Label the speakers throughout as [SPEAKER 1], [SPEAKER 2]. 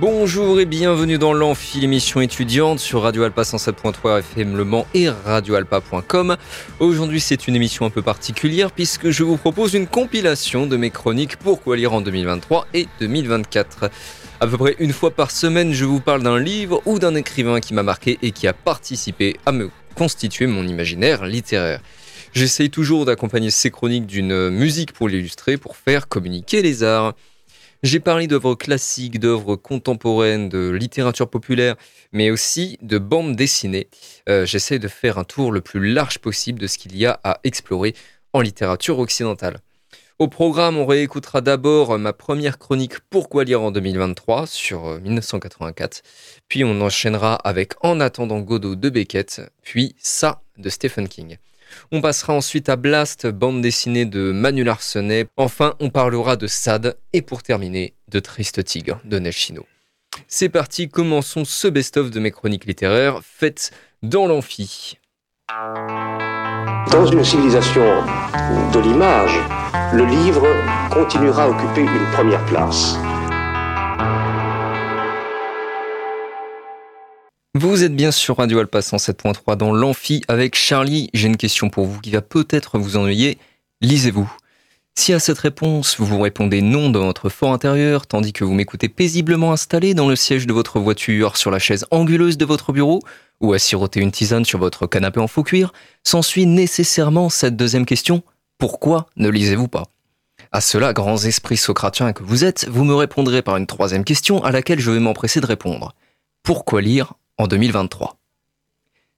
[SPEAKER 1] Bonjour et bienvenue dans l'Amphi, l'émission étudiante sur Radio Alpa 107.3 FM Le Mans et radioalpa.com. Aujourd'hui, c'est une émission un peu particulière puisque je vous propose une compilation de mes chroniques Pourquoi lire en 2023 et 2024. À peu près une fois par semaine, je vous parle d'un livre ou d'un écrivain qui m'a marqué et qui a participé à me constituer mon imaginaire littéraire. J'essaye toujours d'accompagner ces chroniques d'une musique pour l'illustrer, pour faire communiquer les arts. J'ai parlé d'œuvres classiques, d'œuvres contemporaines, de littérature populaire, mais aussi de bandes dessinées. Euh, J'essaie de faire un tour le plus large possible de ce qu'il y a à explorer en littérature occidentale. Au programme, on réécoutera d'abord ma première chronique Pourquoi lire en 2023 sur 1984, euh, puis on enchaînera avec En attendant Godot de Beckett, puis Ça de Stephen King. On passera ensuite à Blast, bande dessinée de Manu Larsenet. Enfin, on parlera de Sad et pour terminer, de Triste Tigre de Nelchino. C'est parti, commençons ce best-of de mes chroniques littéraires faites dans l'amphi.
[SPEAKER 2] Dans une civilisation de l'image, le livre continuera à occuper une première place.
[SPEAKER 1] Vous êtes bien sur Radio Alpa 107.3 dans l'amphi avec Charlie. J'ai une question pour vous qui va peut-être vous ennuyer. Lisez-vous. Si à cette réponse vous vous répondez non dans votre fort intérieur, tandis que vous m'écoutez paisiblement installé dans le siège de votre voiture, sur la chaise anguleuse de votre bureau, ou à siroter une tisane sur votre canapé en faux cuir, s'ensuit nécessairement cette deuxième question pourquoi ne lisez-vous pas? À cela, grands esprits socratiens que vous êtes, vous me répondrez par une troisième question à laquelle je vais m'empresser de répondre. Pourquoi lire en 2023.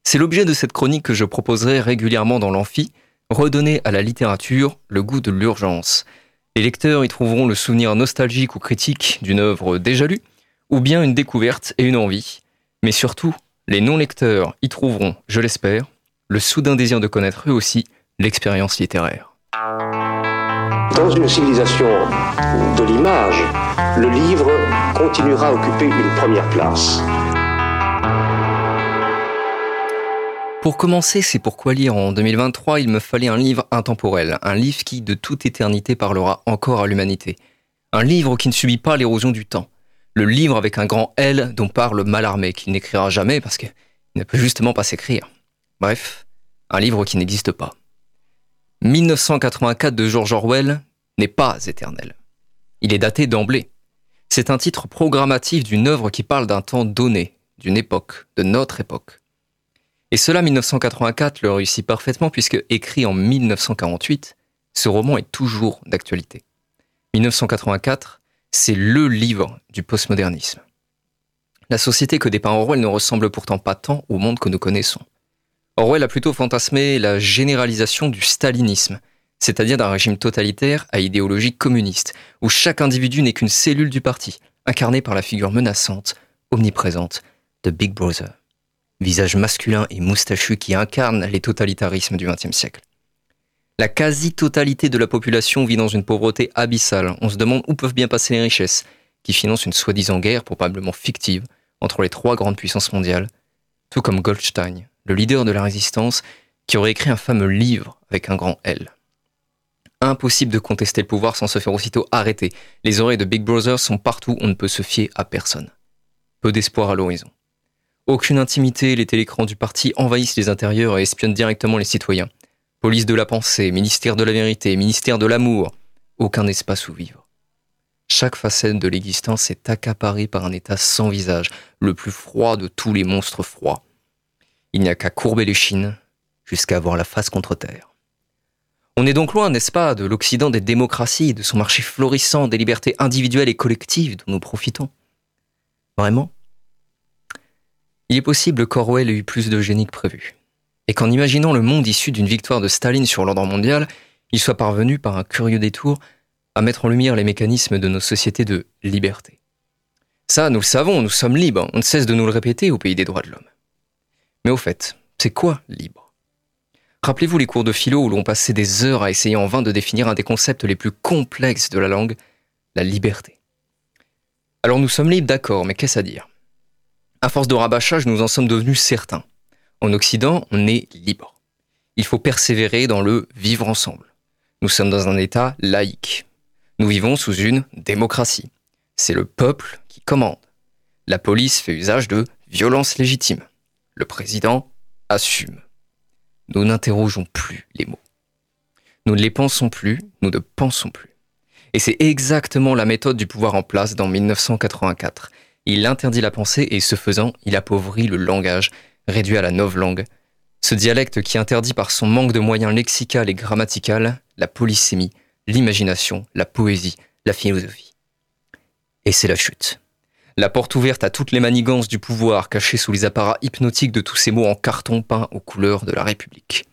[SPEAKER 1] C'est l'objet de cette chronique que je proposerai régulièrement dans l'amphi, redonner à la littérature le goût de l'urgence. Les lecteurs y trouveront le souvenir nostalgique ou critique d'une œuvre déjà lue, ou bien une découverte et une envie. Mais surtout, les non-lecteurs y trouveront, je l'espère, le soudain désir de connaître eux aussi l'expérience littéraire.
[SPEAKER 2] Dans une civilisation de l'image, le livre continuera à occuper une première place.
[SPEAKER 1] Pour commencer, c'est pourquoi lire en 2023, il me fallait un livre intemporel, un livre qui de toute éternité parlera encore à l'humanité. Un livre qui ne subit pas l'érosion du temps. Le livre avec un grand L dont parle Malarmé, qu'il n'écrira jamais parce qu'il ne peut justement pas s'écrire. Bref, un livre qui n'existe pas. 1984 de George Orwell n'est pas éternel. Il est daté d'emblée. C'est un titre programmatif d'une œuvre qui parle d'un temps donné, d'une époque, de notre époque. Et cela, 1984 le réussit parfaitement puisque, écrit en 1948, ce roman est toujours d'actualité. 1984, c'est le livre du postmodernisme. La société que dépeint Orwell ne ressemble pourtant pas tant au monde que nous connaissons. Orwell a plutôt fantasmé la généralisation du stalinisme, c'est-à-dire d'un régime totalitaire à idéologie communiste, où chaque individu n'est qu'une cellule du parti, incarnée par la figure menaçante, omniprésente de Big Brother visage masculin et moustachu qui incarne les totalitarismes du XXe siècle. La quasi-totalité de la population vit dans une pauvreté abyssale. On se demande où peuvent bien passer les richesses, qui financent une soi-disant guerre probablement fictive entre les trois grandes puissances mondiales, tout comme Goldstein, le leader de la résistance, qui aurait écrit un fameux livre avec un grand L. Impossible de contester le pouvoir sans se faire aussitôt arrêter. Les oreilles de Big Brother sont partout, on ne peut se fier à personne. Peu d'espoir à l'horizon. Aucune intimité, les télécrans du parti envahissent les intérieurs et espionnent directement les citoyens. Police de la pensée, ministère de la vérité, ministère de l'amour, aucun espace où vivre. Chaque facette de l'existence est accaparée par un état sans visage, le plus froid de tous les monstres froids. Il n'y a qu'à courber les chines jusqu'à avoir la face contre terre. On est donc loin, n'est-ce pas, de l'Occident des démocraties, de son marché florissant, des libertés individuelles et collectives dont nous profitons. Vraiment il est possible qu'Orwell ait eu plus de génie que prévu. Et qu'en imaginant le monde issu d'une victoire de Staline sur l'ordre mondial, il soit parvenu par un curieux détour à mettre en lumière les mécanismes de nos sociétés de liberté. Ça, nous le savons, nous sommes libres, on ne cesse de nous le répéter au pays des droits de l'homme. Mais au fait, c'est quoi libre? Rappelez-vous les cours de philo où l'on passait des heures à essayer en vain de définir un des concepts les plus complexes de la langue, la liberté. Alors nous sommes libres, d'accord, mais qu'est-ce à dire? À force de rabâchage, nous en sommes devenus certains. En Occident, on est libre. Il faut persévérer dans le vivre ensemble. Nous sommes dans un État laïque. Nous vivons sous une démocratie. C'est le peuple qui commande. La police fait usage de violence légitime. Le président assume. Nous n'interrogeons plus les mots. Nous ne les pensons plus, nous ne pensons plus. Et c'est exactement la méthode du pouvoir en place dans 1984. Il interdit la pensée et ce faisant, il appauvrit le langage, réduit à la langue. Ce dialecte qui interdit par son manque de moyens lexical et grammatical la polysémie, l'imagination, la poésie, la philosophie. Et c'est la chute. La porte ouverte à toutes les manigances du pouvoir cachées sous les apparats hypnotiques de tous ces mots en carton peint aux couleurs de la République.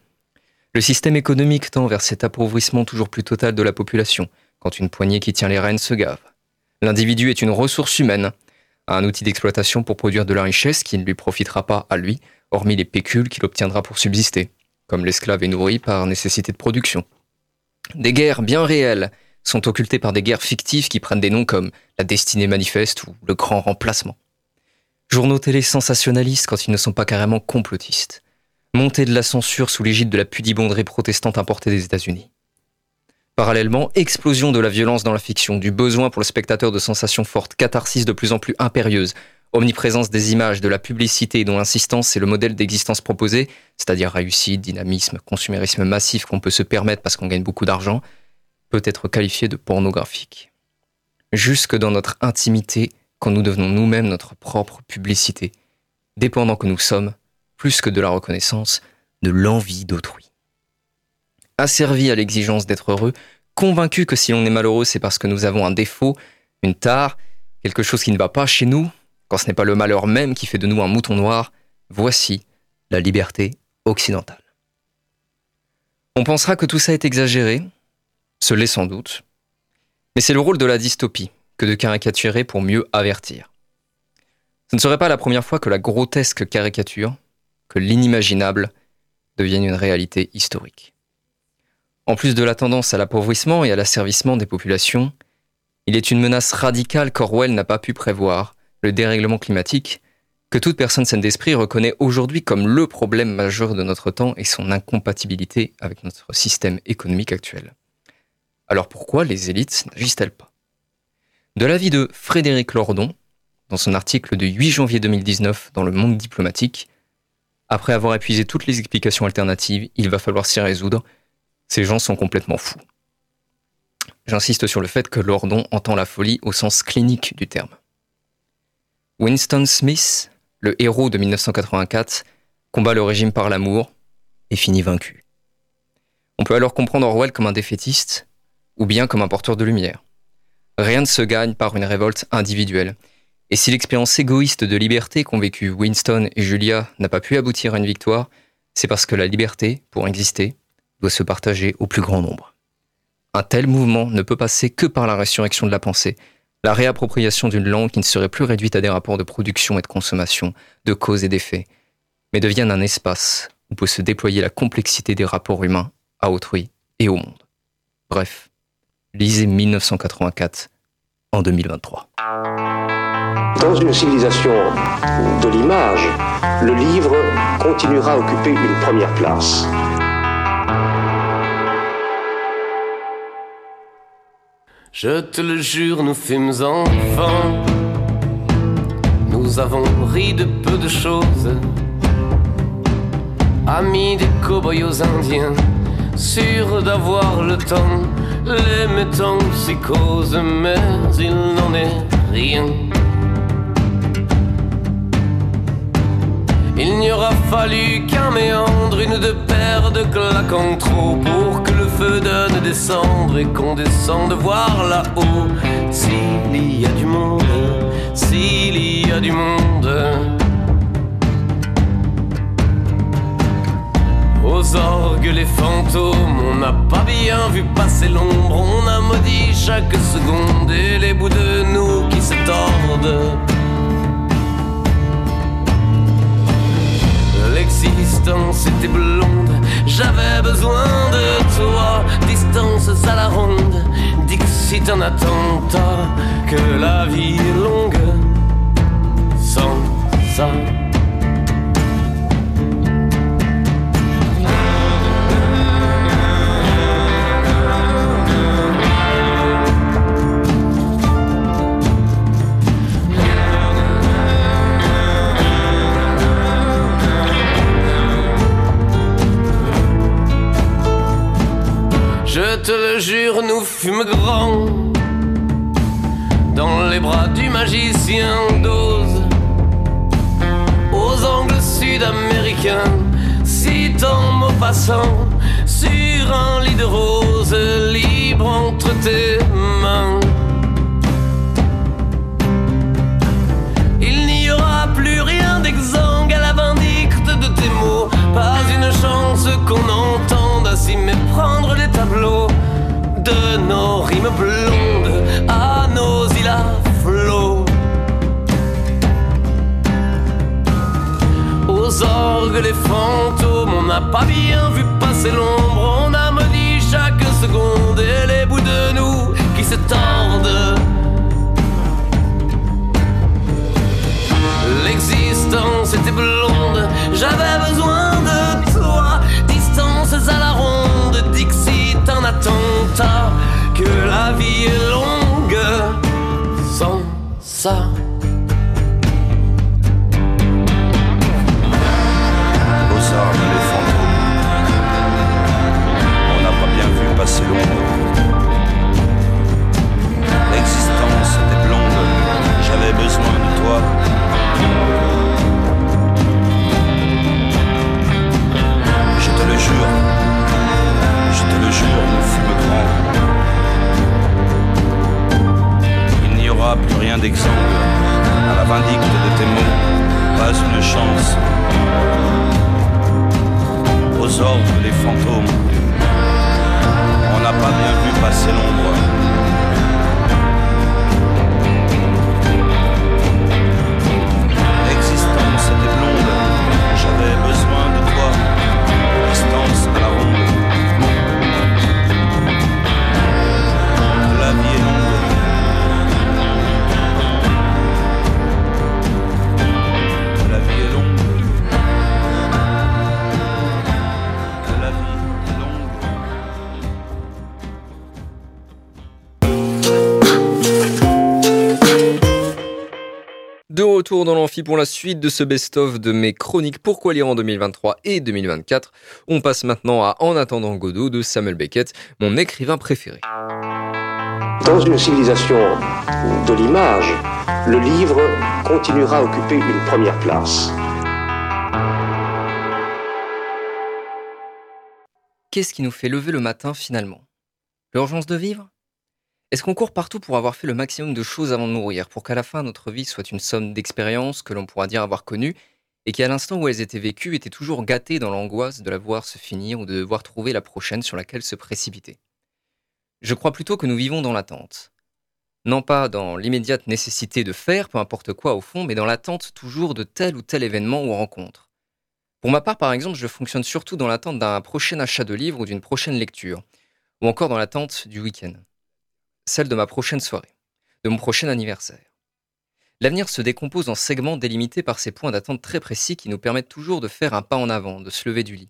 [SPEAKER 1] Le système économique tend vers cet appauvrissement toujours plus total de la population, quand une poignée qui tient les rênes se gave. L'individu est une ressource humaine, un outil d'exploitation pour produire de la richesse qui ne lui profitera pas à lui, hormis les pécules qu'il obtiendra pour subsister, comme l'esclave est nourri par nécessité de production. Des guerres bien réelles sont occultées par des guerres fictives qui prennent des noms comme la destinée manifeste ou le grand remplacement. Journaux télé sensationnalistes quand ils ne sont pas carrément complotistes. Montée de la censure sous l'égide de la pudibonderie protestante importée des États-Unis. Parallèlement, explosion de la violence dans la fiction, du besoin pour le spectateur de sensations fortes, catharsis de plus en plus impérieuses, omniprésence des images, de la publicité dont l'insistance est le modèle d'existence proposé, c'est-à-dire réussite, dynamisme, consumérisme massif qu'on peut se permettre parce qu'on gagne beaucoup d'argent, peut être qualifié de pornographique. Jusque dans notre intimité, quand nous devenons nous-mêmes notre propre publicité, dépendant que nous sommes, plus que de la reconnaissance, de l'envie d'autrui. Asservis à l'exigence d'être heureux, convaincus que si l'on est malheureux, c'est parce que nous avons un défaut, une tare, quelque chose qui ne va pas chez nous, quand ce n'est pas le malheur même qui fait de nous un mouton noir, voici la liberté occidentale. On pensera que tout ça est exagéré, ce l'est sans doute, mais c'est le rôle de la dystopie que de caricaturer pour mieux avertir. Ce ne serait pas la première fois que la grotesque caricature, que l'inimaginable, devienne une réalité historique. En plus de la tendance à l'appauvrissement et à l'asservissement des populations, il est une menace radicale qu'Orwell n'a pas pu prévoir, le dérèglement climatique, que toute personne saine d'esprit reconnaît aujourd'hui comme le problème majeur de notre temps et son incompatibilité avec notre système économique actuel. Alors pourquoi les élites n'agissent-elles pas? De l'avis de Frédéric Lordon, dans son article de 8 janvier 2019 dans Le Monde diplomatique, après avoir épuisé toutes les explications alternatives, il va falloir s'y résoudre. Ces gens sont complètement fous. J'insiste sur le fait que Lordon entend la folie au sens clinique du terme. Winston Smith, le héros de 1984, combat le régime par l'amour et finit vaincu. On peut alors comprendre Orwell comme un défaitiste ou bien comme un porteur de lumière. Rien ne se gagne par une révolte individuelle. Et si l'expérience égoïste de liberté qu'ont vécu Winston et Julia n'a pas pu aboutir à une victoire, c'est parce que la liberté, pour exister, doit se partager au plus grand nombre. Un tel mouvement ne peut passer que par la résurrection de la pensée, la réappropriation d'une langue qui ne serait plus réduite à des rapports de production et de consommation, de cause et d'effet, mais devienne un espace où peut se déployer la complexité des rapports humains à autrui et au monde. Bref, lisez 1984 en 2023.
[SPEAKER 2] Dans une civilisation de l'image, le livre continuera à occuper une première place.
[SPEAKER 3] Je te le jure, nous fûmes enfants. Nous avons ri de peu de choses. Amis des cow-boys aux Indiens, sûrs d'avoir le temps. Les mettants psychose, mais il n'en est rien. Il n'y aura fallu qu'un méandre, une de paires de claques en trop pour que le feu donne des cendres et qu'on descende voir là-haut. S'il y a du monde, s'il y a du monde. Aux orgues, les fantômes, on n'a pas bien vu passer l'ombre, on a maudit chaque seconde et les bouts de nous qui se tordent. L'existence était blonde, j'avais besoin de toi. Distance à la ronde, Dixit un attentat, que la vie jure, passer l'ombre, on a chaque seconde et les bouts de nous qui se tordent. L'existence était blonde, j'avais besoin de toi. Distances à la ronde, Dixit un attentat. Que la vie est longue sans
[SPEAKER 1] pour la suite de ce best-of de mes chroniques Pourquoi lire en 2023 et 2024. On passe maintenant à En attendant Godot de Samuel Beckett, mon écrivain préféré.
[SPEAKER 2] Dans une civilisation de l'image, le livre continuera à occuper une première place.
[SPEAKER 1] Qu'est-ce qui nous fait lever le matin finalement? L'urgence de vivre? Est-ce qu'on court partout pour avoir fait le maximum de choses avant de mourir, pour qu'à la fin notre vie soit une somme d'expériences que l'on pourra dire avoir connues, et qui à l'instant où elles étaient vécues étaient toujours gâtées dans l'angoisse de la voir se finir ou de devoir trouver la prochaine sur laquelle se précipiter? Je crois plutôt que nous vivons dans l'attente. Non pas dans l'immédiate nécessité de faire peu importe quoi au fond, mais dans l'attente toujours de tel ou tel événement ou rencontre. Pour ma part, par exemple, je fonctionne surtout dans l'attente d'un prochain achat de livre ou d'une prochaine lecture, ou encore dans l'attente du week-end, celle de ma prochaine soirée, de mon prochain anniversaire. L'avenir se décompose en segments délimités par ces points d'attente très précis qui nous permettent toujours de faire un pas en avant, de se lever du lit.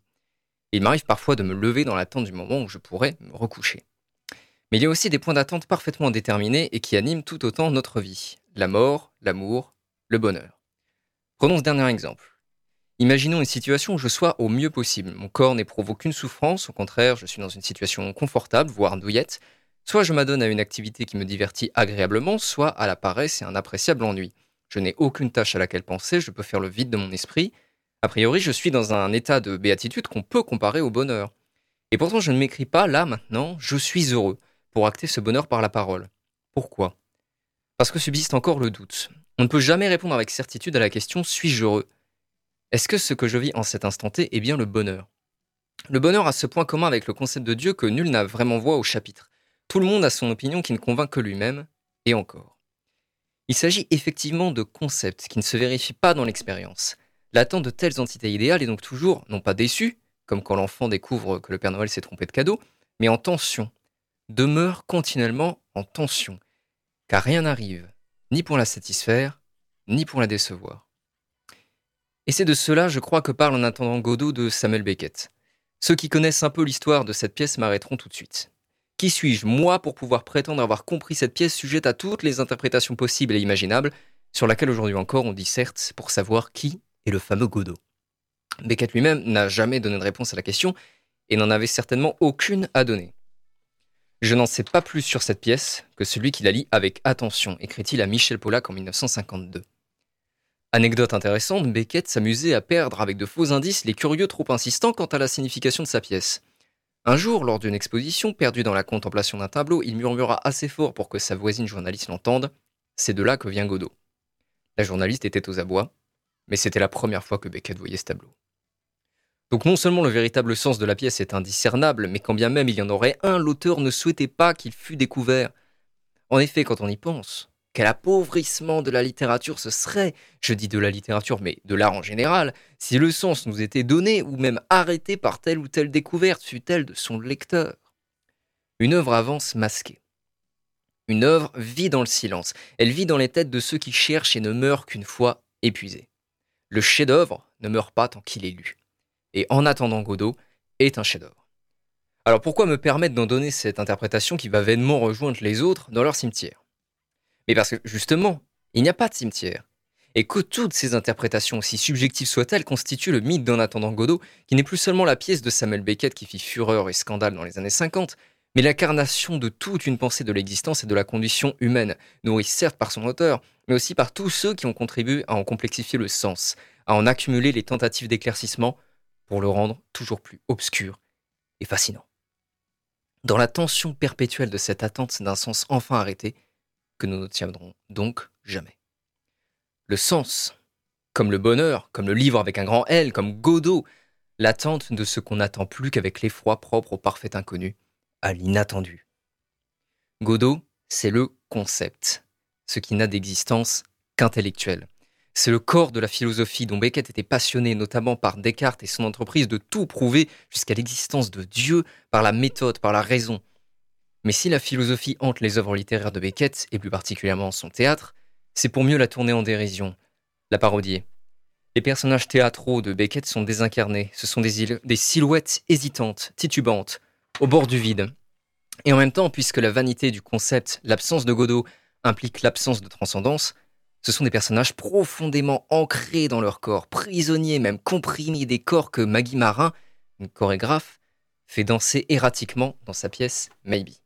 [SPEAKER 1] Il m'arrive parfois de me lever dans l'attente du moment où je pourrais me recoucher. Mais il y a aussi des points d'attente parfaitement déterminés et qui animent tout autant notre vie. La mort, l'amour, le bonheur. Prenons ce dernier exemple. Imaginons une situation où je sois au mieux possible. Mon corps n'éprouve aucune souffrance, au contraire, je suis dans une situation confortable, voire douillette. Soit je m'adonne à une activité qui me divertit agréablement, soit à la paresse et un appréciable ennui. Je n'ai aucune tâche à laquelle penser, je peux faire le vide de mon esprit. A priori, je suis dans un état de béatitude qu'on peut comparer au bonheur. Et pourtant, je ne m'écris pas là, maintenant, je suis heureux, pour acter ce bonheur par la parole. Pourquoi? Parce que subsiste encore le doute. On ne peut jamais répondre avec certitude à la question suis-je heureux? Est-ce que ce que je vis en cet instant T est bien le bonheur? Le bonheur a ce point commun avec le concept de Dieu que nul n'a vraiment voix au chapitre. Tout le monde a son opinion qui ne convainc que lui-même, et encore. Il s'agit effectivement de concepts qui ne se vérifient pas dans l'expérience. l'attente de telles entités idéales est donc toujours, non pas déçue, comme quand l'enfant découvre que le Père Noël s'est trompé de cadeau, mais en tension, demeure continuellement en tension, car rien n'arrive, ni pour la satisfaire, ni pour la décevoir. Et c'est de cela, je crois, que parle en attendant Godot de Samuel Beckett. Ceux qui connaissent un peu l'histoire de cette pièce m'arrêteront tout de suite. Qui suis-je, moi, pour pouvoir prétendre avoir compris cette pièce sujette à toutes les interprétations possibles et imaginables, sur laquelle aujourd'hui encore on dit certes pour savoir qui est le fameux Godot Beckett lui-même n'a jamais donné de réponse à la question et n'en avait certainement aucune à donner. Je n'en sais pas plus sur cette pièce que celui qui la lit avec attention, écrit-il à Michel Pollack en 1952. Anecdote intéressante, Beckett s'amusait à perdre avec de faux indices les curieux trop insistants quant à la signification de sa pièce. Un jour, lors d'une exposition, perdu dans la contemplation d'un tableau, il murmura assez fort pour que sa voisine journaliste l'entende C'est de là que vient Godot. La journaliste était aux abois, mais c'était la première fois que Beckett voyait ce tableau. Donc non seulement le véritable sens de la pièce est indiscernable, mais quand bien même il y en aurait un, l'auteur ne souhaitait pas qu'il fût découvert. En effet, quand on y pense, quel appauvrissement de la littérature ce serait, je dis de la littérature, mais de l'art en général, si le sens nous était donné ou même arrêté par telle ou telle découverte, fût-elle de son lecteur. Une œuvre avance masquée. Une œuvre vit dans le silence, elle vit dans les têtes de ceux qui cherchent et ne meurent qu'une fois épuisés. Le chef-d'œuvre ne meurt pas tant qu'il est lu et En attendant Godot est un chef-d'œuvre. Alors pourquoi me permettre d'en donner cette interprétation qui va vainement rejoindre les autres dans leur cimetière? Mais parce que justement, il n'y a pas de cimetière. Et que toutes ces interprétations, aussi subjectives soient-elles, constituent le mythe d'En attendant Godot, qui n'est plus seulement la pièce de Samuel Beckett qui fit fureur et scandale dans les années 50, mais l'incarnation de toute une pensée de l'existence et de la condition humaine, nourrie certes par son auteur, mais aussi par tous ceux qui ont contribué à en complexifier le sens, à en accumuler les tentatives d'éclaircissement, pour le rendre toujours plus obscur et fascinant. Dans la tension perpétuelle de cette attente d'un sens enfin arrêté, que nous n'obtiendrons donc jamais. Le sens, comme le bonheur, comme le livre avec un grand L, comme Godot, l'attente de ce qu'on n'attend plus qu'avec l'effroi propre au parfait inconnu, à l'inattendu. Godot, c'est le concept, ce qui n'a d'existence qu'intellectuelle. C'est le corps de la philosophie dont Beckett était passionné, notamment par Descartes et son entreprise de tout prouver jusqu'à l'existence de Dieu par la méthode, par la raison. Mais si la philosophie hante les œuvres littéraires de Beckett, et plus particulièrement son théâtre, c'est pour mieux la tourner en dérision, la parodier. Les personnages théâtraux de Beckett sont désincarnés, ce sont des, silhouettes hésitantes, titubantes, au bord du vide. Et en même temps, puisque la vanité du concept, l'absence de Godot, implique l'absence de transcendance, ce sont des personnages profondément ancrés dans leur corps, prisonniers même comprimés des corps que Maggie Marin, une chorégraphe, fait danser erratiquement dans sa pièce Maybe.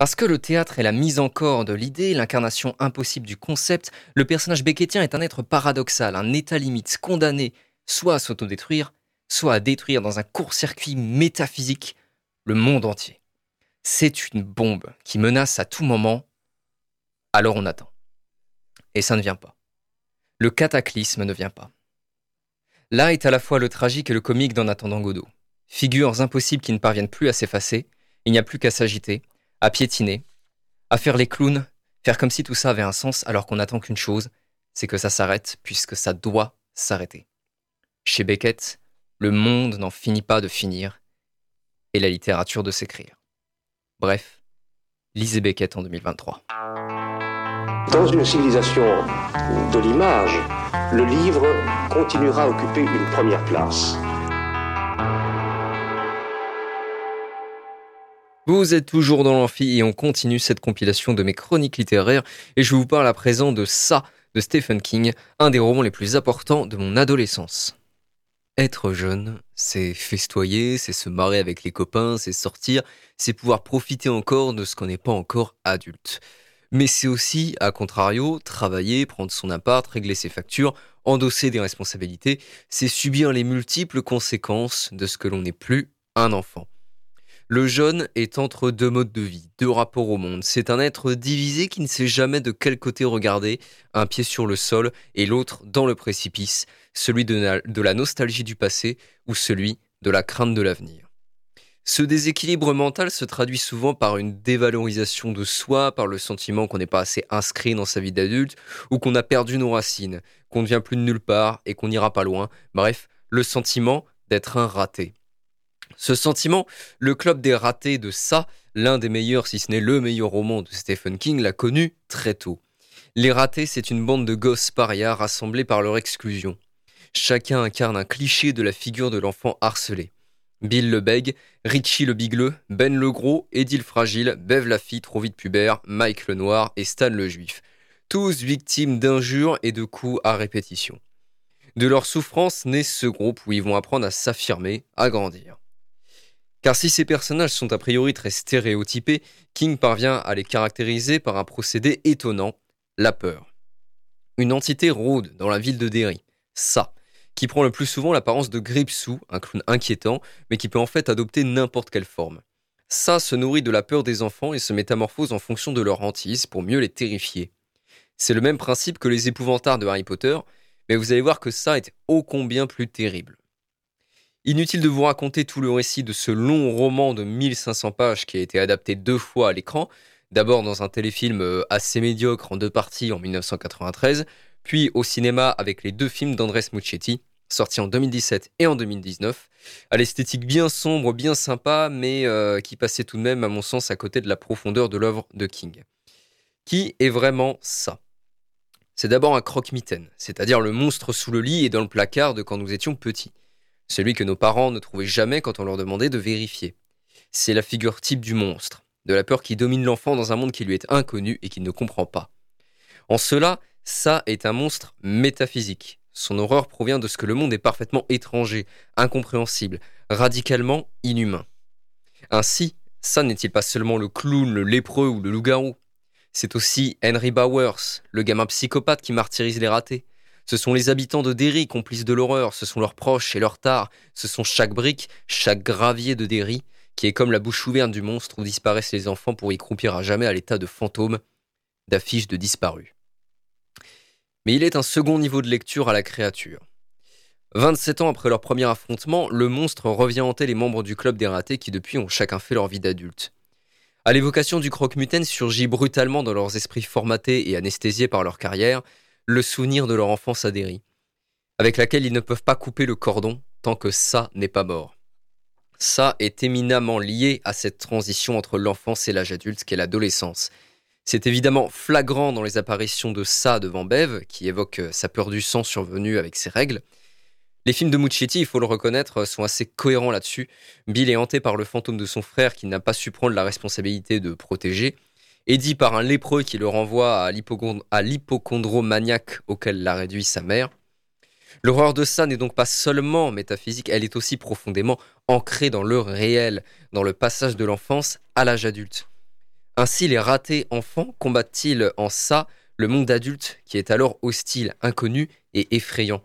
[SPEAKER 1] Parce que le théâtre est la mise en corps de l'idée, l'incarnation impossible du concept, le personnage beckettien est un être paradoxal, un état limite, condamné soit à s'autodétruire, soit à détruire dans un court-circuit métaphysique le monde entier. C'est une bombe qui menace à tout moment, alors on attend. Et ça ne vient pas. Le cataclysme ne vient pas. Là est à la fois le tragique et le comique d'En attendant Godot. Figures impossibles qui ne parviennent plus à s'effacer, il n'y a plus qu'à s'agiter, à piétiner, à faire les clowns, faire comme si tout ça avait un sens alors qu'on n'attend qu'une chose, c'est que ça s'arrête puisque ça doit s'arrêter. Chez Beckett, le monde n'en finit pas de finir et la littérature de s'écrire. Bref, lisez Beckett en 2023.
[SPEAKER 2] Dans une civilisation de l'image, le livre continuera à occuper une première place.
[SPEAKER 1] Vous êtes toujours dans l'amphi et on continue cette compilation de mes chroniques littéraires et je vous parle à présent de ça de Stephen King, un des romans les plus importants de mon adolescence. Être jeune, c'est festoyer, c'est se marrer avec les copains, c'est sortir, c'est pouvoir profiter encore de ce qu'on n'est pas encore adulte. Mais c'est aussi, à contrario, travailler, prendre son appart, régler ses factures, endosser des responsabilités, c'est subir les multiples conséquences de ce que l'on n'est plus un enfant. Le jeune est entre deux modes de vie, deux rapports au monde. C'est un être divisé qui ne sait jamais de quel côté regarder, un pied sur le sol et l'autre dans le précipice, celui de la, nostalgie du passé ou celui de la crainte de l'avenir. Ce déséquilibre mental se traduit souvent par une dévalorisation de soi, par le sentiment qu'on n'est pas assez inscrit dans sa vie d'adulte, ou qu'on a perdu nos racines, qu'on ne vient plus de nulle part et qu'on n'ira pas loin. Bref, le sentiment d'être un raté. Ce sentiment, le club des ratés de ça, l'un des meilleurs, si ce n'est le meilleur roman de Stephen King, l'a connu très tôt. Les ratés, c'est une bande de gosses parias rassemblés par leur exclusion. Chacun incarne un cliché de la figure de l'enfant harcelé. Bill le Bègue, Richie le Bigleux, Ben le Gros, Eddie le Fragile, Bev la fille trop vite pubère, Mike le Noir et Stan le Juif. Tous victimes d'injures et de coups à répétition. De leur souffrance naît ce groupe où ils vont apprendre à s'affirmer, à grandir. Car si ces personnages sont a priori très stéréotypés, King parvient à les caractériser par un procédé étonnant, la peur. Une entité rôde dans la ville de Derry, ça, qui prend le plus souvent l'apparence de Gripsou, un clown inquiétant, mais qui peut en fait adopter n'importe quelle forme. Ça se nourrit de la peur des enfants et se métamorphose en fonction de leur hantise pour mieux les terrifier. C'est le même principe que les épouvantards de Harry Potter, mais vous allez voir que ça est ô combien plus terrible. Inutile de vous raconter tout le récit de ce long roman de 1500 pages qui a été adapté deux fois à l'écran, d'abord dans un téléfilm euh, assez médiocre en deux parties en 1993, puis au cinéma avec les deux films d'Andrés Muccetti, sorti en 2017 et en 2019, à l'esthétique bien sombre, bien sympa, mais euh, qui passait tout de même, à mon sens, à côté de la profondeur de l'œuvre de King. Qui est vraiment ça? C'est d'abord un croque-mitaine, c'est-à-dire le monstre sous le lit et dans le placard de quand nous étions petits. Celui que nos parents ne trouvaient jamais quand on leur demandait de vérifier. C'est la figure type du monstre, de la peur qui domine l'enfant dans un monde qui lui est inconnu et qu'il ne comprend pas. En cela, ça est un monstre métaphysique, son horreur provient de ce que le monde est parfaitement étranger, incompréhensible, radicalement inhumain. Ainsi, ça n'est-il pas seulement le clown, le lépreux ou le loup-garou? C'est aussi Henry Bowers, le gamin psychopathe qui martyrise les ratés. Ce sont les habitants de Derry, complices de l'horreur, ce sont leurs proches et leurs tares, ce sont chaque brique, chaque gravier de Derry, qui est comme la bouche ouverte du monstre où disparaissent les enfants pour y croupir à jamais à l'état de fantômes, d'affiches de disparus. Mais il est un second niveau de lecture à la créature. 27 ans après leur premier affrontement, le monstre revient hanter les membres du club des ratés qui depuis ont chacun fait leur vie d'adulte. À l'évocation du croque-mitaine surgit brutalement dans leurs esprits formatés et anesthésiés par leur carrière le souvenir de leur enfance adhérie, avec laquelle ils ne peuvent pas couper le cordon tant que ça n'est pas mort. Ça est éminemment lié à cette transition entre l'enfance et l'âge adulte qu'est l'adolescence, c'est évidemment flagrant dans les apparitions de ça devant Bev, qui évoque euh, sa peur du sang survenue avec ses règles. Les films de Muccietti, il faut le reconnaître, sont assez cohérents là-dessus. Bill est hanté par le fantôme de son frère qui n'a pas su prendre la responsabilité de protéger. Eddie par un lépreux qui le renvoie à l'hypochondromaniaque auquel l'a réduit sa mère. L'horreur de ça n'est donc pas seulement métaphysique, elle est aussi profondément ancrée dans le réel, dans le passage de l'enfance à l'âge adulte. Ainsi, les ratés enfants combattent-ils en ça le monde adulte qui est alors hostile, inconnu et effrayant?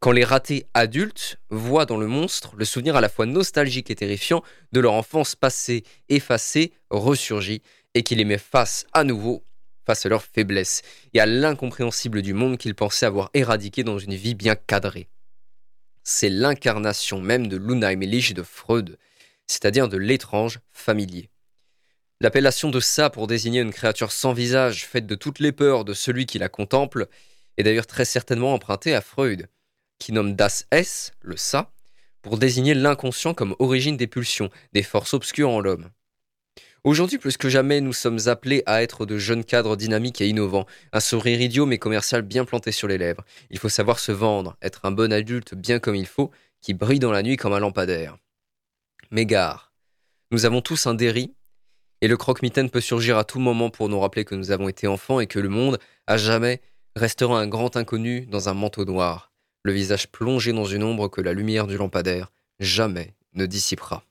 [SPEAKER 1] Quand les ratés adultes voient dans le monstre le souvenir à la fois nostalgique et terrifiant de leur enfance passée, effacée, ressurgie, et qui les met face à nouveau face à leur faiblesse et à l'incompréhensible du monde qu'ils pensaient avoir éradiqué dans une vie bien cadrée. C'est l'incarnation même de l'Unheimlich de Freud, c'est-à-dire de l'étrange familier. L'appellation de ça pour désigner une créature sans visage, faite de toutes les peurs de celui qui la contemple, est d'ailleurs très certainement empruntée à Freud, qui nomme Das Es, le ça, pour désigner l'inconscient comme origine des pulsions, des forces obscures en l'homme. Aujourd'hui, plus que jamais, nous sommes appelés à être de jeunes cadres dynamiques et innovants, un sourire idiot mais commercial bien planté sur les lèvres. Il faut savoir se vendre, être un bon adulte bien comme il faut, qui brille dans la nuit comme un lampadaire. Mais gare, nous avons tous un déri et le croque-mitaine peut surgir à tout moment pour nous rappeler que nous avons été enfants et que le monde, à jamais, restera un grand inconnu dans un manteau noir, le visage plongé dans une ombre que la lumière du lampadaire jamais ne dissipera.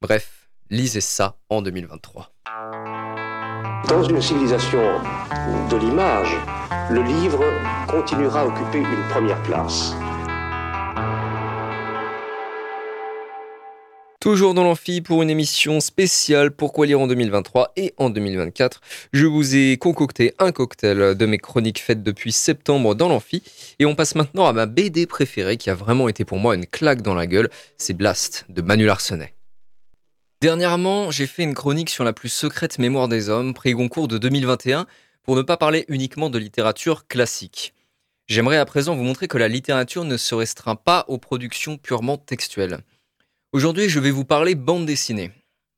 [SPEAKER 1] Bref, lisez ça en 2023.
[SPEAKER 2] Dans une civilisation de l'image, le livre continuera à occuper une première place.
[SPEAKER 1] Toujours dans l'amphi pour une émission spéciale Pourquoi lire en 2023 et en 2024. Je vous ai concocté un cocktail de mes chroniques faites depuis septembre dans l'amphi et on passe maintenant à ma BD préférée qui a vraiment été pour moi une claque dans la gueule, c'est Blast de Manu Larsenet. Dernièrement, j'ai fait une chronique sur la plus secrète mémoire des hommes, prix Goncourt de 2021, pour ne pas parler uniquement de littérature classique. J'aimerais à présent vous montrer que la littérature ne se restreint pas aux productions purement textuelles. Aujourd'hui, je vais vous parler bande dessinée.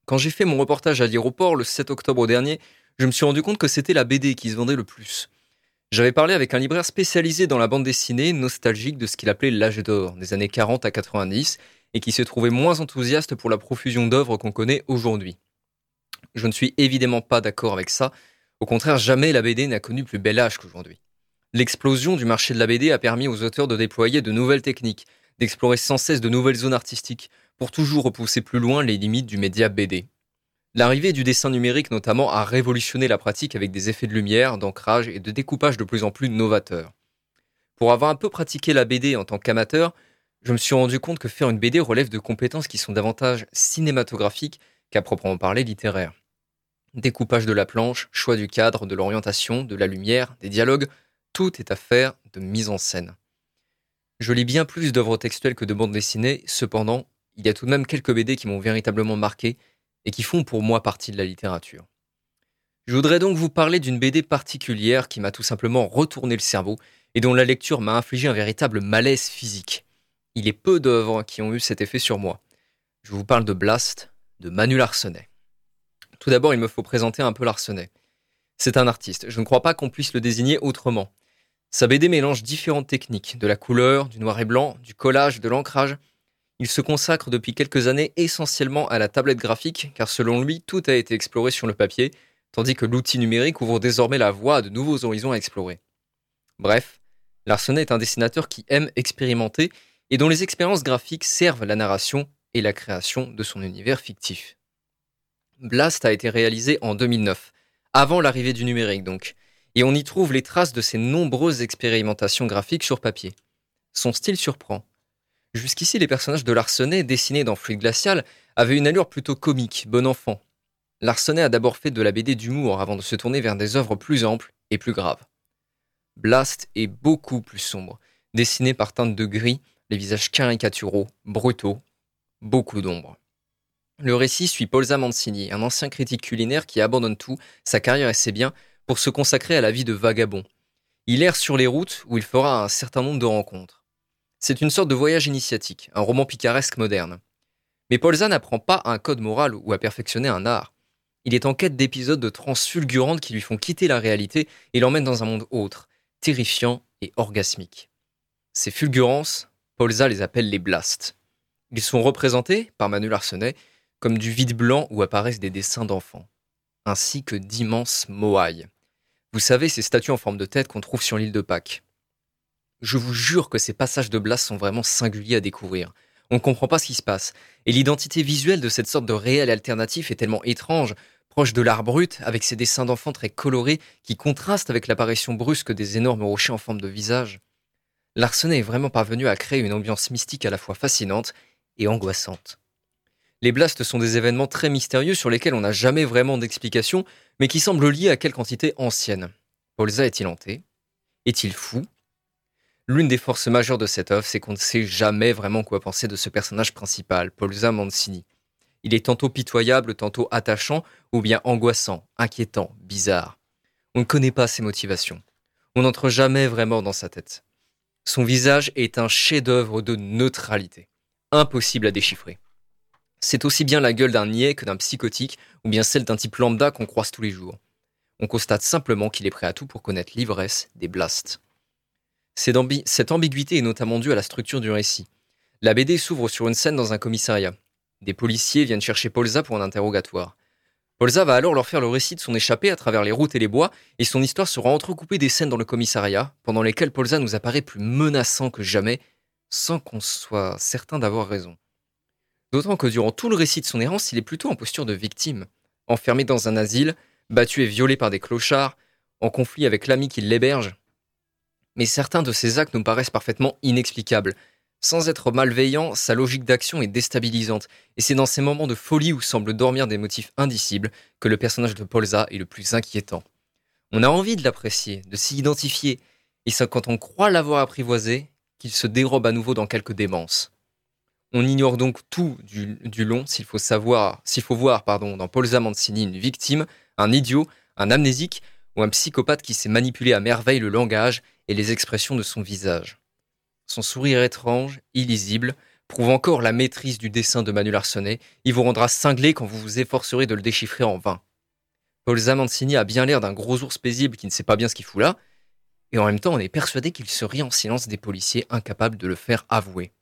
[SPEAKER 1] Quand j'ai fait mon reportage à l'aéroport le 7 octobre dernier, je me suis rendu compte que c'était la BD qui se vendait le plus. J'avais parlé avec un libraire spécialisé dans la bande dessinée, nostalgique de ce qu'il appelait l'âge d'or, des années 40 à 90, et qui se trouvait moins enthousiaste pour la profusion d'œuvres qu'on connaît aujourd'hui. Je ne suis évidemment pas d'accord avec ça, au contraire jamais la BD n'a connu plus bel âge qu'aujourd'hui. L'explosion du marché de la BD a permis aux auteurs de déployer de nouvelles techniques, d'explorer sans cesse de nouvelles zones artistiques, pour toujours repousser plus loin les limites du média BD. L'arrivée du dessin numérique notamment a révolutionné la pratique avec des effets de lumière, d'ancrage et de découpage de plus en plus novateurs. Pour avoir un peu pratiqué la BD en tant qu'amateur, je me suis rendu compte que faire une BD relève de compétences qui sont davantage cinématographiques qu'à proprement parler littéraires. Découpage de la planche, choix du cadre, de l'orientation, de la lumière, des dialogues, tout est affaire de mise en scène. Je lis bien plus d'œuvres textuelles que de bandes dessinées, cependant, il y a tout de même quelques BD qui m'ont véritablement marqué et qui font pour moi partie de la littérature. Je voudrais donc vous parler d'une BD particulière qui m'a tout simplement retourné le cerveau et dont la lecture m'a infligé un véritable malaise physique il est peu d'œuvres qui ont eu cet effet sur moi. Je vous parle de Blast, de Manu Larsenet. Tout d'abord, il me faut présenter un peu Larsenet. C'est un artiste, je ne crois pas qu'on puisse le désigner autrement. Sa BD mélange différentes techniques, de la couleur, du noir et blanc, du collage, de l'ancrage. Il se consacre depuis quelques années essentiellement à la tablette graphique, car selon lui, tout a été exploré sur le papier, tandis que l'outil numérique ouvre désormais la voie à de nouveaux horizons à explorer. Bref, Larsenet est un dessinateur qui aime expérimenter et dont les expériences graphiques servent la narration et la création de son univers fictif. Blast a été réalisé en 2009, avant l'arrivée du numérique donc, et on y trouve les traces de ses nombreuses expérimentations graphiques sur papier. Son style surprend. Jusqu'ici, les personnages de Larsenet dessinés dans Fluide Glacial avaient une allure plutôt comique, bon enfant. Larsenet a d'abord fait de la BD d'humour avant de se tourner vers des œuvres plus amples et plus graves. Blast est beaucoup plus sombre, dessiné par teintes de gris les visages caricaturaux, brutaux, beaucoup d'ombre. Le récit suit Paul Zamancini, un ancien critique culinaire qui abandonne tout, sa carrière et ses biens, pour se consacrer à la vie de vagabond. Il erre sur les routes où il fera un certain nombre de rencontres. C'est une sorte de voyage initiatique, un roman picaresque moderne. Mais Polza n'apprend pas un code moral ou à perfectionner un art. Il est en quête d'épisodes de transe fulgurantes qui lui font quitter la réalité et l'emmènent dans un monde autre, terrifiant et orgasmique. Ces fulgurances, Les appelle les blasts. Ils sont représentés, par Manu Larsenet, comme du vide blanc où apparaissent des dessins d'enfants, ainsi que d'immenses moailles. Vous savez, ces statues en forme de tête qu'on trouve sur l'île de Pâques. Je vous jure que ces passages de blast sont vraiment singuliers à découvrir. On ne comprend pas ce qui se passe, et l'identité visuelle de cette sorte de réel alternatif est tellement étrange, proche de l'art brut, avec ses dessins d'enfants très colorés qui contrastent avec l'apparition brusque des énormes rochers en forme de visage. Larsenet est vraiment parvenu à créer une ambiance mystique à la fois fascinante et angoissante. Les blasts sont des événements très mystérieux sur lesquels on n'a jamais vraiment d'explication, mais qui semblent liés à quelque entité ancienne. Polza est-il hanté? Est-il fou? L'une des forces majeures de cette œuvre, c'est qu'on ne sait jamais vraiment quoi penser de ce personnage principal, Polza Mancini. Il est tantôt pitoyable, tantôt attachant, ou bien angoissant, inquiétant, bizarre. On ne connaît pas ses motivations. On n'entre jamais vraiment dans sa tête. Son visage est un chef-d'œuvre de neutralité, impossible à déchiffrer. C'est aussi bien la gueule d'un niais que d'un psychotique, ou bien celle d'un type lambda qu'on croise tous les jours. On constate simplement qu'il est prêt à tout pour connaître l'ivresse des blasts. Cette ambiguïté est notamment due à la structure du récit. La BD s'ouvre sur une scène dans un commissariat. Des policiers viennent chercher Polza pour un interrogatoire. Polza va alors leur faire le récit de son échappée à travers les routes et les bois, et son histoire sera entrecoupée des scènes dans le commissariat, pendant lesquelles Polza nous apparaît plus menaçant que jamais, sans qu'on soit certain d'avoir raison. D'autant que durant tout le récit de son errance, il est plutôt en posture de victime, enfermé dans un asile, battu et violé par des clochards, en conflit avec l'ami qui l'héberge. Mais certains de ses actes nous paraissent parfaitement inexplicables, sans être malveillant, sa logique d'action est déstabilisante, et c'est dans ces moments de folie où semblent dormir des motifs indicibles que le personnage de Polza est le plus inquiétant. On a envie de l'apprécier, de s'y identifier, et c'est quand on croit l'avoir apprivoisé qu'il se dérobe à nouveau dans quelques démences. On ignore donc tout du, long s'il faut savoir, s'il faut voir, pardon, dans Paul Zamancini une victime, un idiot, un amnésique ou un psychopathe qui sait manipuler à merveille le langage et les expressions de son visage. Son sourire étrange, illisible, prouve encore la maîtrise du dessin de Manu Larsonnet. Il vous rendra cinglé quand vous vous efforcerez de le déchiffrer en vain. Paul Zamancini a bien l'air d'un gros ours paisible qui ne sait pas bien ce qu'il fout là, et en même temps on est persuadé qu'il se rit en silence des policiers incapables de le faire avouer.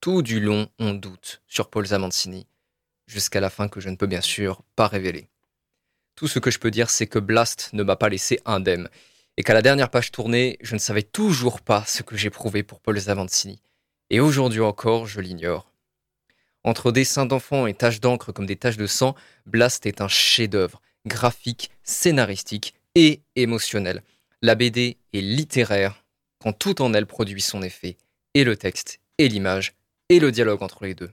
[SPEAKER 1] Tout du long, on doute sur Paul Zamancini, jusqu'à la fin que je ne peux bien sûr pas révéler. Tout ce que je peux dire, c'est que Blast ne m'a pas laissé indemne, et qu'à la dernière page tournée, je ne savais toujours pas ce que j'éprouvais pour Paul Zamancini. Et aujourd'hui encore, je l'ignore. Entre dessins d'enfants et taches d'encre comme des taches de sang, Blast est un chef-d'œuvre, graphique, scénaristique et émotionnel. La BD est littéraire quand tout en elle produit son effet, et le texte, et l'image, et le dialogue entre les deux.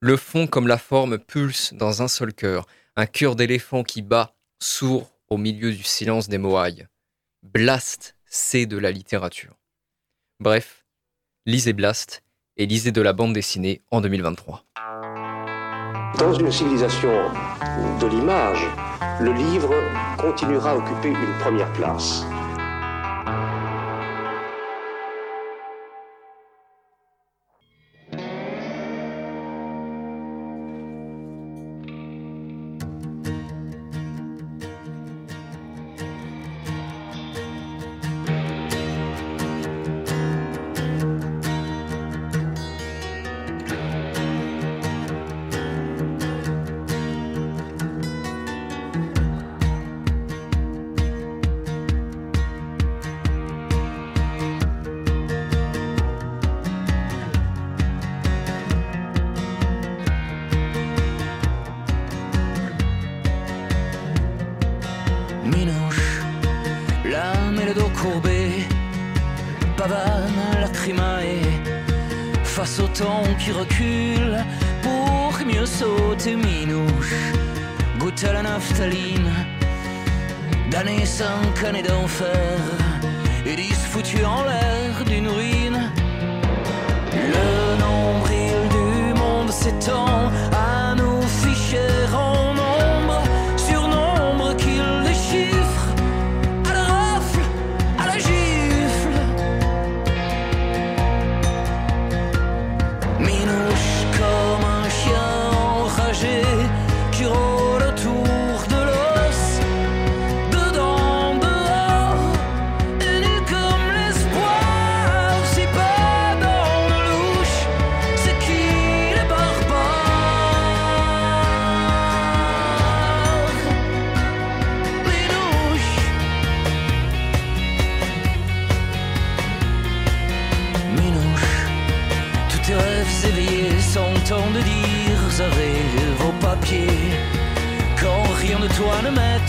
[SPEAKER 1] Le fond comme la forme pulse dans un seul cœur, un cœur d'éléphant qui bat, sourd au milieu du silence des moailles. Blast, c'est de la littérature. Bref, lisez Blast et lisez de la bande dessinée en 2023.
[SPEAKER 2] Dans une civilisation de l'image, le livre continuera à occuper une première place.
[SPEAKER 4] Qui recule pour mieux sauter minouche. Goûte à la naphtaline, d'années sans années d'enfer, et dix foutus en l'air d'une ruine. Le nombril du monde s'étend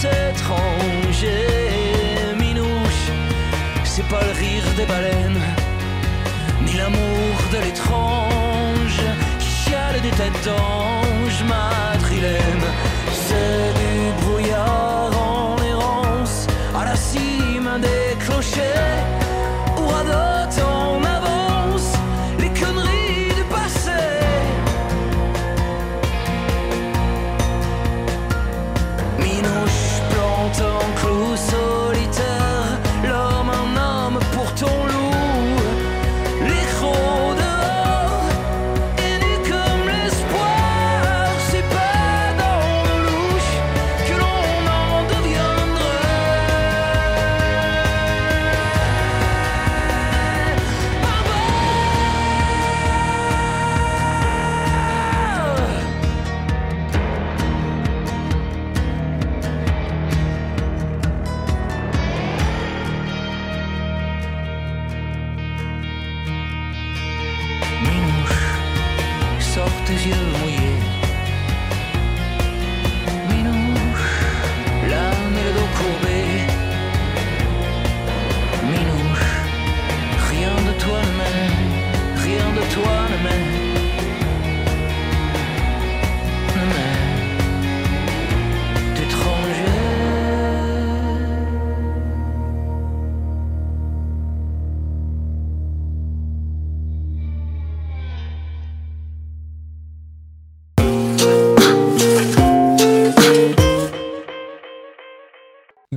[SPEAKER 4] étranger. Minouche, c'est pas le rire des baleines, ni l'amour de l'étrange qui chiale des têtes d'ange madrilène. C'est du brouillard en errance à la cime des clochers pourtant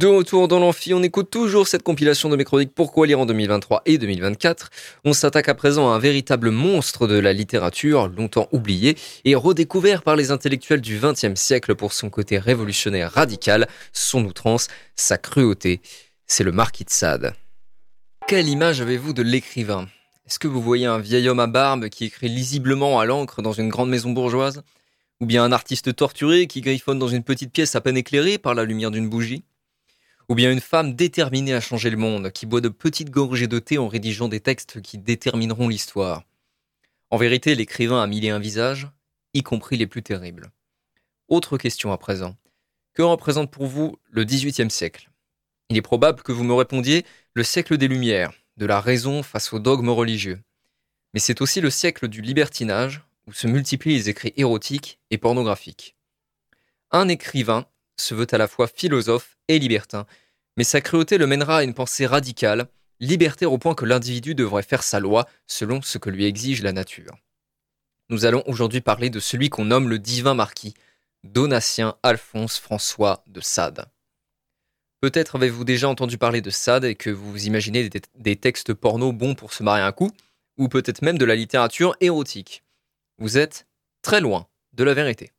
[SPEAKER 1] De retour dans l'amphi, on écoute toujours cette compilation de mes chroniques Pourquoi lire en 2023 et 2024. On s'attaque à présent à un véritable monstre de la littérature, longtemps oublié et redécouvert par les intellectuels du XXe siècle pour son côté révolutionnaire radical, son outrance, sa cruauté. C'est le marquis de Sade. Quelle image avez-vous de l'écrivain? Est-ce que vous voyez un vieil homme à barbe qui écrit lisiblement à l'encre dans une grande maison bourgeoise? Ou bien un artiste torturé qui griffonne dans une petite pièce à peine éclairée par la lumière d'une bougie? Ou bien une femme déterminée à changer le monde, qui boit de petites gorgées de thé en rédigeant des textes qui détermineront l'histoire. En vérité, l'écrivain a mille et un visages, y compris les plus terribles. Autre question à présent. Que représente pour vous le XVIIIe siècle? Il est probable que vous me répondiez le siècle des Lumières, de la raison face aux dogmes religieux. Mais c'est aussi le siècle du libertinage, où se multiplient les écrits érotiques et pornographiques. Un écrivain se veut à la fois philosophe et libertin, mais sa cruauté le mènera à une pensée radicale, libertaire au point que l'individu devrait faire sa loi selon ce que lui exige la nature. Nous allons aujourd'hui parler de celui qu'on nomme le divin marquis, Donatien Alphonse François de Sade. Peut-être avez-vous déjà entendu parler de Sade et que vous imaginez des, des textes porno bons pour se marier un coup, ou peut-être même de la littérature érotique. Vous êtes très loin de la vérité.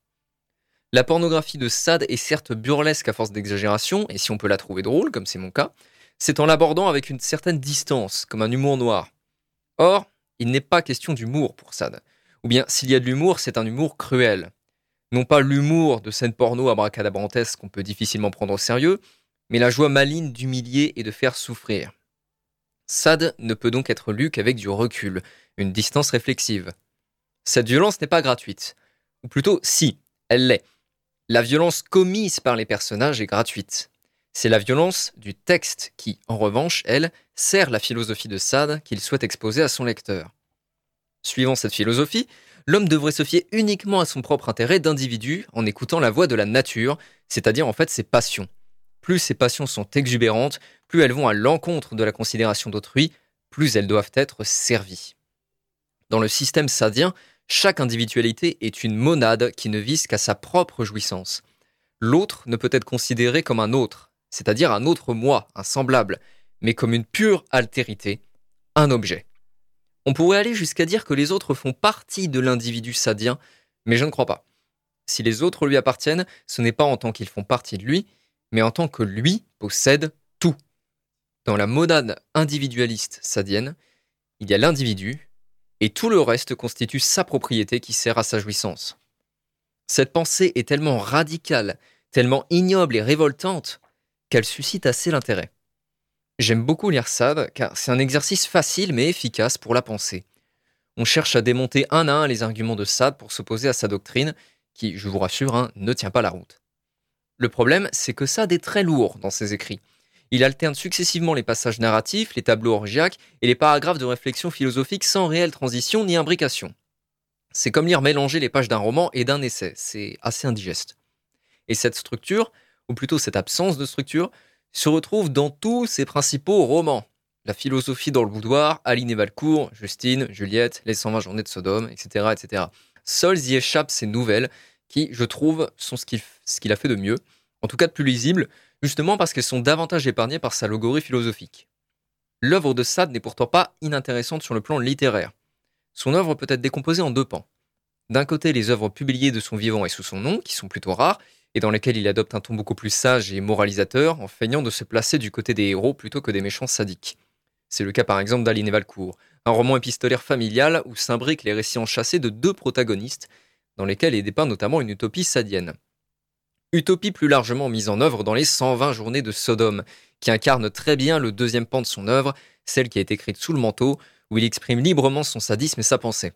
[SPEAKER 1] La pornographie de Sade est certes burlesque à force d'exagération, et si on peut la trouver drôle, comme c'est mon cas, c'est en l'abordant avec une certaine distance, comme un humour noir. Or, il n'est pas question d'humour pour Sade. Ou bien, s'il y a de l'humour, c'est un humour cruel. Non pas l'humour de scène porno abracadabrantesque qu'on peut difficilement prendre au sérieux, mais la joie maligne d'humilier et de faire souffrir. Sade ne peut donc être lu qu'avec du recul, une distance réflexive. Cette violence n'est pas gratuite. Ou plutôt, si, elle l'est. La violence commise par les personnages est gratuite. C'est la violence du texte qui, en revanche, elle, sert la philosophie de Sade qu'il souhaite exposer à son lecteur. Suivant cette philosophie, l'homme devrait se fier uniquement à son propre intérêt d'individu en écoutant la voix de la nature, c'est-à-dire en fait ses passions. Plus ces passions sont exubérantes, plus elles vont à l'encontre de la considération d'autrui, plus elles doivent être servies. Dans le système sadien, chaque individualité est une monade qui ne vise qu'à sa propre jouissance. L'autre ne peut être considéré comme un autre, c'est-à-dire un autre moi, un semblable, mais comme une pure altérité, un objet. On pourrait aller jusqu'à dire que les autres font partie de l'individu sadien, mais je ne crois pas. Si les autres lui appartiennent, ce n'est pas en tant qu'ils font partie de lui, mais en tant que lui possède tout. Dans la monade individualiste sadienne, il y a l'individu, et tout le reste constitue sa propriété qui sert à sa jouissance. Cette pensée est tellement radicale, tellement ignoble et révoltante, qu'elle suscite assez l'intérêt. J'aime beaucoup lire Sade car c'est un exercice facile mais efficace pour la pensée. On cherche à démonter un à un les arguments de Sade pour s'opposer à sa doctrine, qui, je vous rassure, hein, ne tient pas la route. Le problème, c'est que Sade est très lourd dans ses écrits. Il alterne successivement les passages narratifs, les tableaux orgiaques et les paragraphes de réflexion philosophique sans réelle transition ni imbrication. C'est comme lire mélanger les pages d'un roman et d'un essai, c'est assez indigeste. Et cette structure, ou plutôt cette absence de structure, se retrouve dans tous ses principaux romans. La philosophie dans le boudoir, Aline et Valcourt, Justine, Juliette, Les 120 journées de Sodome, etc. etc. Seuls y échappent ces nouvelles qui, je trouve, sont ce qu'il a fait de mieux, en tout cas de plus lisible, justement parce qu'elles sont davantage épargnées par sa logorie philosophique. L'œuvre de Sade n'est pourtant pas inintéressante sur le plan littéraire. Son œuvre peut être décomposée en deux pans. D'un côté, les œuvres publiées de son vivant et sous son nom, qui sont plutôt rares, et dans lesquelles il adopte un ton beaucoup plus sage et moralisateur, en feignant de se placer du côté des héros plutôt que des méchants sadiques. C'est le cas par exemple d'Aline Valcourt, un roman épistolaire familial où s'imbriquent les récits enchâssés de deux protagonistes, dans lesquels est dépeint notamment une utopie sadienne. Utopie plus largement mise en œuvre dans les 120 journées de Sodome, qui incarne très bien le deuxième pan de son œuvre, celle qui été écrite sous le manteau, où il exprime librement son sadisme et sa pensée.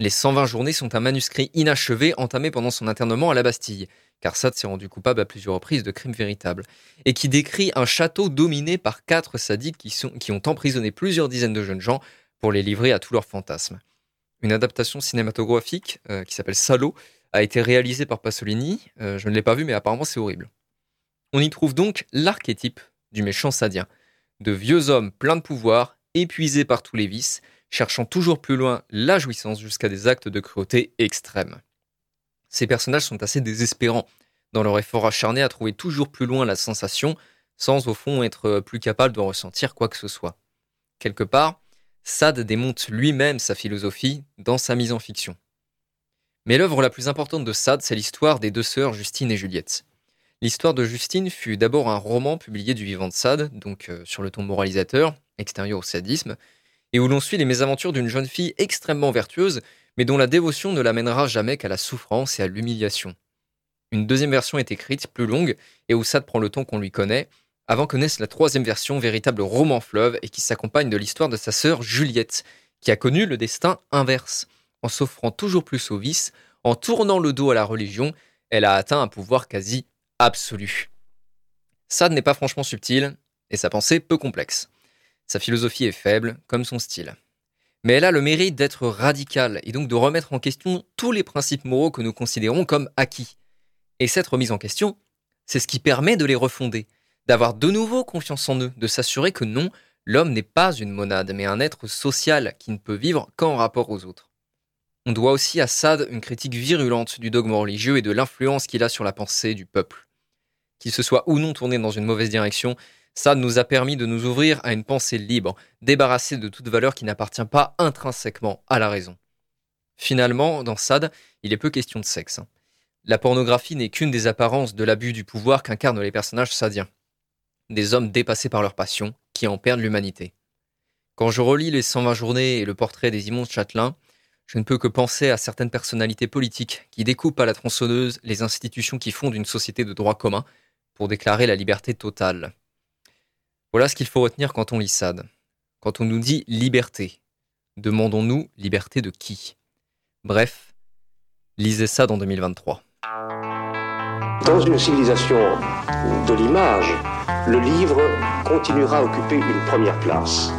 [SPEAKER 1] Les 120 journées sont un manuscrit inachevé entamé pendant son internement à la Bastille, car Sade s'est rendu coupable à plusieurs reprises de crimes véritables, et qui décrit un château dominé par quatre sadiques qui ont emprisonné plusieurs dizaines de jeunes gens pour les livrer à tous leurs fantasmes. Une adaptation cinématographique, euh, qui s'appelle Salo, a été réalisé par Pasolini. Euh, je ne l'ai pas vu, mais apparemment c'est horrible. On y trouve donc l'archétype du méchant sadien, de vieux hommes pleins de pouvoir, épuisés par tous les vices, cherchant toujours plus loin la jouissance jusqu'à des actes de cruauté extrêmes. Ces personnages sont assez désespérants dans leur effort acharné à trouver toujours plus loin la sensation, sans au fond être plus capable de ressentir quoi que ce soit. Quelque part, Sade démonte lui-même sa philosophie dans sa mise en fiction. Mais l'œuvre la plus importante de Sade, c'est l'histoire des deux sœurs Justine et Juliette. L'histoire de Justine fut d'abord un roman publié du vivant de Sade, donc euh, sur le ton moralisateur, extérieur au sadisme, et où l'on suit les mésaventures d'une jeune fille extrêmement vertueuse, mais dont la dévotion ne l'amènera jamais qu'à la souffrance et à l'humiliation. Une deuxième version est écrite, plus longue, et où Sade prend le ton qu'on lui connaît, avant que naisse la troisième version, véritable roman fleuve, et qui s'accompagne de l'histoire de sa sœur Juliette, qui a connu le destin inverse. En s'offrant toujours plus au vice, en tournant le dos à la religion, elle a atteint un pouvoir quasi absolu. Sade n'est pas franchement subtil, et sa pensée peu complexe. Sa philosophie est faible, comme son style. Mais elle a le mérite d'être radicale, et donc de remettre en question tous les principes moraux que nous considérons comme acquis. Et cette remise en question, c'est ce qui permet de les refonder, d'avoir de nouveau confiance en eux, de s'assurer que non, l'homme n'est pas une monade, mais un être social qui ne peut vivre qu'en rapport aux autres. On doit aussi à Sade une critique virulente du dogme religieux et de l'influence qu'il a sur la pensée du peuple. Qu'il se soit ou non tourné dans une mauvaise direction, Sade nous a permis de nous ouvrir à une pensée libre, débarrassée de toute valeur qui n'appartient pas intrinsèquement à la raison. Finalement, dans Sade, il est peu question de sexe. La pornographie n'est qu'une des apparences de l'abus du pouvoir qu'incarnent les personnages sadiens des hommes dépassés par leur passion, qui en perdent l'humanité. Quand je relis les 120 journées et le portrait des immondes châtelains, je ne peux que penser à certaines personnalités politiques qui découpent à la tronçonneuse les institutions qui fondent une société de droit commun pour déclarer la liberté totale. Voilà ce qu'il faut retenir quand on lit Sade. Quand on nous dit liberté, demandons-nous liberté de qui? Bref, lisez Sade en 2023.
[SPEAKER 3] Dans une civilisation de l'image, le livre continuera à occuper une première place.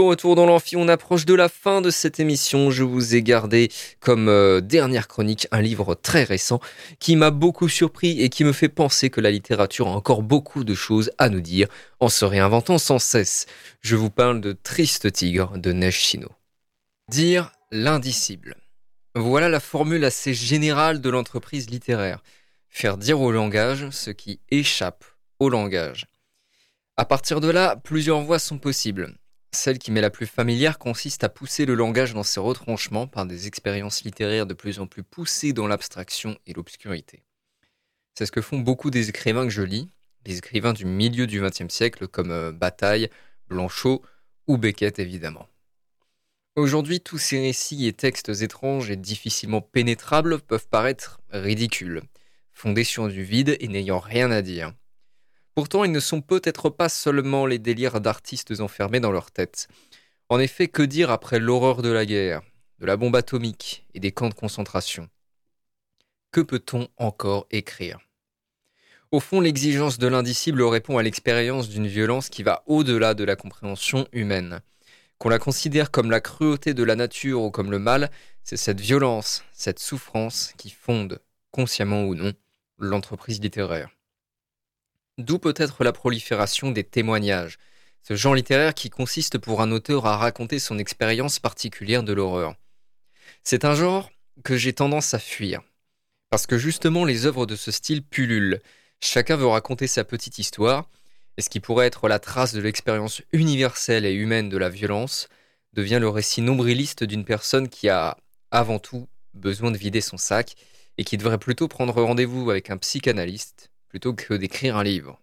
[SPEAKER 1] Retour dans l'amphi, on approche de la fin de cette émission. Je vous ai gardé comme euh, dernière chronique un livre très récent qui m'a beaucoup surpris et qui me fait penser que la littérature a encore beaucoup de choses à nous dire en se réinventant sans cesse. Je vous parle de Triste Tigre de Neige Chino. Dire l'indicible. Voilà la formule assez générale de l'entreprise littéraire. Faire dire au langage ce qui échappe au langage. À partir de là, plusieurs voies sont possibles. Celle qui m'est la plus familière consiste à pousser le langage dans ses retranchements par des expériences littéraires de plus en plus poussées dans l'abstraction et l'obscurité. C'est ce que font beaucoup des écrivains que je lis, les écrivains du milieu du XXe siècle comme euh, Bataille, Blanchot ou Beckett évidemment. Aujourd'hui, tous ces récits et textes étranges et difficilement pénétrables peuvent paraître ridicules, fondés sur du vide et n'ayant rien à dire. Pourtant, ils ne sont peut-être pas seulement les délires d'artistes enfermés dans leur tête. En effet, que dire après l'horreur de la guerre, de la bombe atomique et des camps de concentration? Que peut-on encore écrire? Au fond, l'exigence de l'indicible répond à l'expérience d'une violence qui va au-delà de la compréhension humaine. Qu'on la considère comme la cruauté de la nature ou comme le mal, c'est cette violence, cette souffrance qui fonde, consciemment ou non, l'entreprise littéraire. D'où peut-être la prolifération des témoignages, ce genre littéraire qui consiste pour un auteur à raconter son expérience particulière de l'horreur. C'est un genre que j'ai tendance à fuir, parce que justement les œuvres de ce style pullulent. Chacun veut raconter sa petite histoire, et ce qui pourrait être la trace de l'expérience universelle et humaine de la violence devient le récit nombriliste d'une personne qui a, avant tout, besoin de vider son sac et qui devrait plutôt prendre rendez-vous avec un psychanalyste plutôt que d'écrire un livre.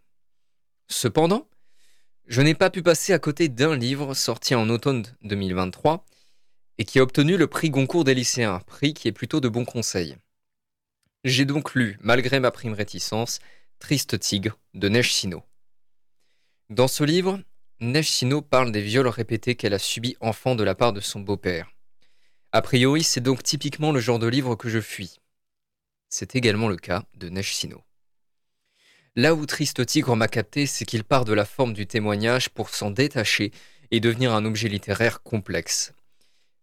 [SPEAKER 1] Cependant, je n'ai pas pu passer à côté d'un livre sorti en automne 2023 et qui a obtenu le prix Goncourt des lycéens, prix qui est plutôt de bons conseils. J'ai donc lu, malgré ma prime réticence, Triste Tigre de Neige. Dans ce livre, Neige parle des viols répétés qu'elle a subis enfant de la part de son beau-père. A priori, c'est donc typiquement le genre de livre que je fuis. C'est également le cas de Neige. Là où Triste Tigre m'a capté, c'est qu'il part de la forme du témoignage pour s'en détacher et devenir un objet littéraire complexe.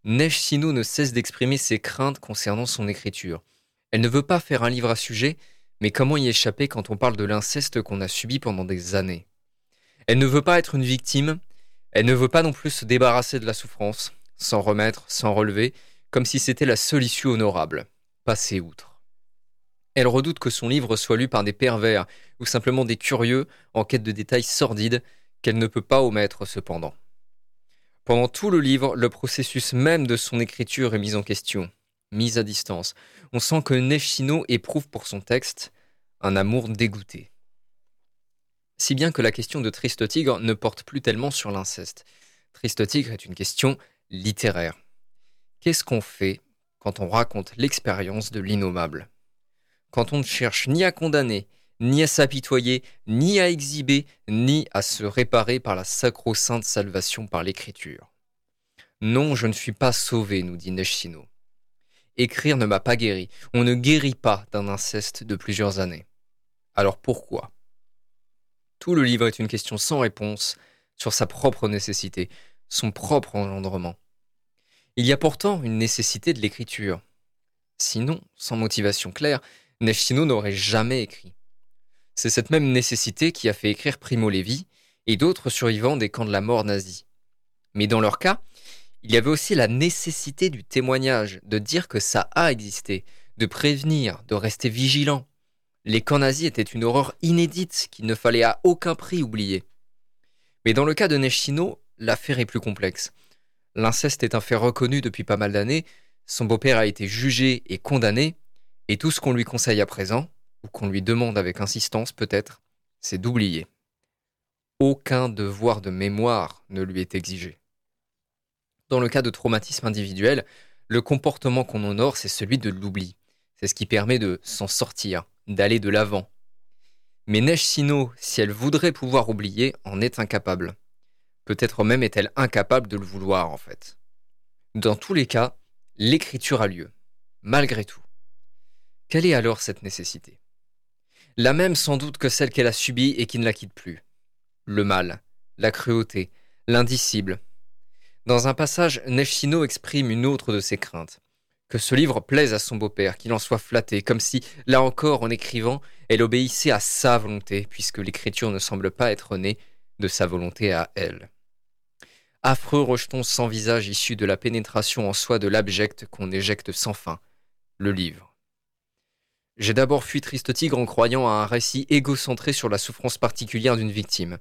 [SPEAKER 1] Neige Sino ne cesse d'exprimer ses craintes concernant son écriture. Elle ne veut pas faire un livre à sujet, mais comment y échapper quand on parle de l'inceste qu'on a subi pendant des années? Elle ne veut pas être une victime, elle ne veut pas non plus se débarrasser de la souffrance, s'en remettre, s'en relever, comme si c'était la seule issue honorable. Passer outre. Elle redoute que son livre soit lu par des pervers ou simplement des curieux en quête de détails sordides qu'elle ne peut pas omettre cependant. Pendant tout le livre, le processus même de son écriture est mis en question, mis à distance. On sent que Nechino éprouve pour son texte un amour dégoûté. Si bien que la question de Triste Tigre ne porte plus tellement sur l'inceste. Triste Tigre est une question littéraire. Qu'est-ce qu'on fait quand on raconte l'expérience de l'innommable? Quand on ne cherche ni à condamner, ni à s'apitoyer, ni à exhiber, ni à se réparer par la sacro-sainte salvation par l'écriture. Non, je ne suis pas sauvé, nous dit Neshino. Écrire ne m'a pas guéri. On ne guérit pas d'un inceste de plusieurs années. Alors pourquoi? Tout le livre est une question sans réponse sur sa propre nécessité, son propre engendrement. Il y a pourtant une nécessité de l'écriture. Sinon, sans motivation claire, Nechino n'aurait jamais écrit. C'est cette même nécessité qui a fait écrire Primo Levi et d'autres survivants des camps de la mort nazis. Mais dans leur cas, il y avait aussi la nécessité du témoignage, de dire que ça a existé, de prévenir, de rester vigilant. Les camps nazis étaient une horreur inédite qu'il ne fallait à aucun prix oublier. Mais dans le cas de Nechino, l'affaire est plus complexe. L'inceste est un fait reconnu depuis pas mal d'années, son beau-père a été jugé et condamné, et tout ce qu'on lui conseille à présent, ou qu'on lui demande avec insistance peut-être, c'est d'oublier. Aucun devoir de mémoire ne lui est exigé. Dans le cas de traumatisme individuel, le comportement qu'on honore, c'est celui de l'oubli. C'est ce qui permet de s'en sortir, d'aller de l'avant. Mais Neige Sino, si elle voudrait pouvoir oublier, en est incapable. Peut-être même est-elle incapable de le vouloir, en fait. Dans tous les cas, l'écriture a lieu, malgré tout. Quelle est alors cette nécessité? La même sans doute que celle qu'elle a subie et qui ne la quitte plus. Le mal, la cruauté, l'indicible. Dans un passage, Nechino exprime une autre de ses craintes. Que ce livre plaise à son beau-père, qu'il en soit flatté, comme si, là encore, en écrivant, elle obéissait à sa volonté, puisque l'écriture ne semble pas être née de sa volonté à elle. Affreux rejeton sans visage issu de la pénétration en soi de l'abject qu'on éjecte sans fin, le livre. J'ai d'abord fui Triste Tigre en croyant à un récit égocentré sur la souffrance particulière d'une victime.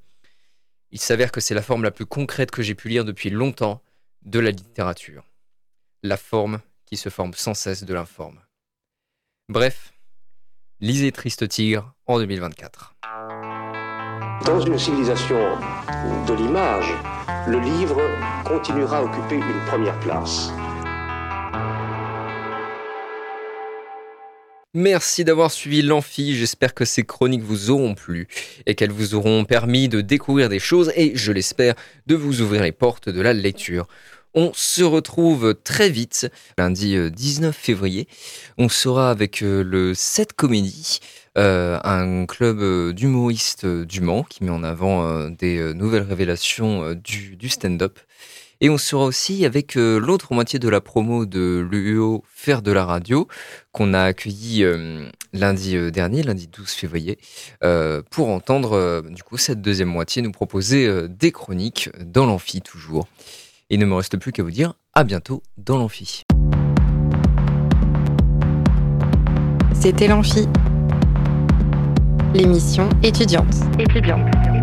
[SPEAKER 1] Il s'avère que c'est la forme la plus concrète que j'ai pu lire depuis longtemps de la littérature. La forme qui se forme sans cesse de l'informe. Bref, lisez Triste Tigre en 2024.
[SPEAKER 2] Dans une civilisation de l'image, le livre continuera à occuper une première place.
[SPEAKER 1] Merci d'avoir suivi l'Amphi, j'espère que ces chroniques vous auront plu et qu'elles vous auront permis de découvrir des choses et, je l'espère, de vous ouvrir les portes de la lecture. On se retrouve très vite, lundi 19 euh, février. On sera avec euh, le 7 Comédie, euh, un club d'humoristes du Mans qui met en avant des nouvelles révélations du, du stand-up. Et on sera aussi avec euh, l'autre moitié de la promo de l'UO Faire de la radio, qu'on a accueilli euh, lundi euh, dernier, lundi 12 février, pour entendre du coup cette deuxième moitié nous proposer des chroniques dans l'amphi toujours. il ne me reste plus qu'à vous dire à bientôt dans l'amphi.
[SPEAKER 5] C'était l'amphi, l'émission étudiante. Étudiante.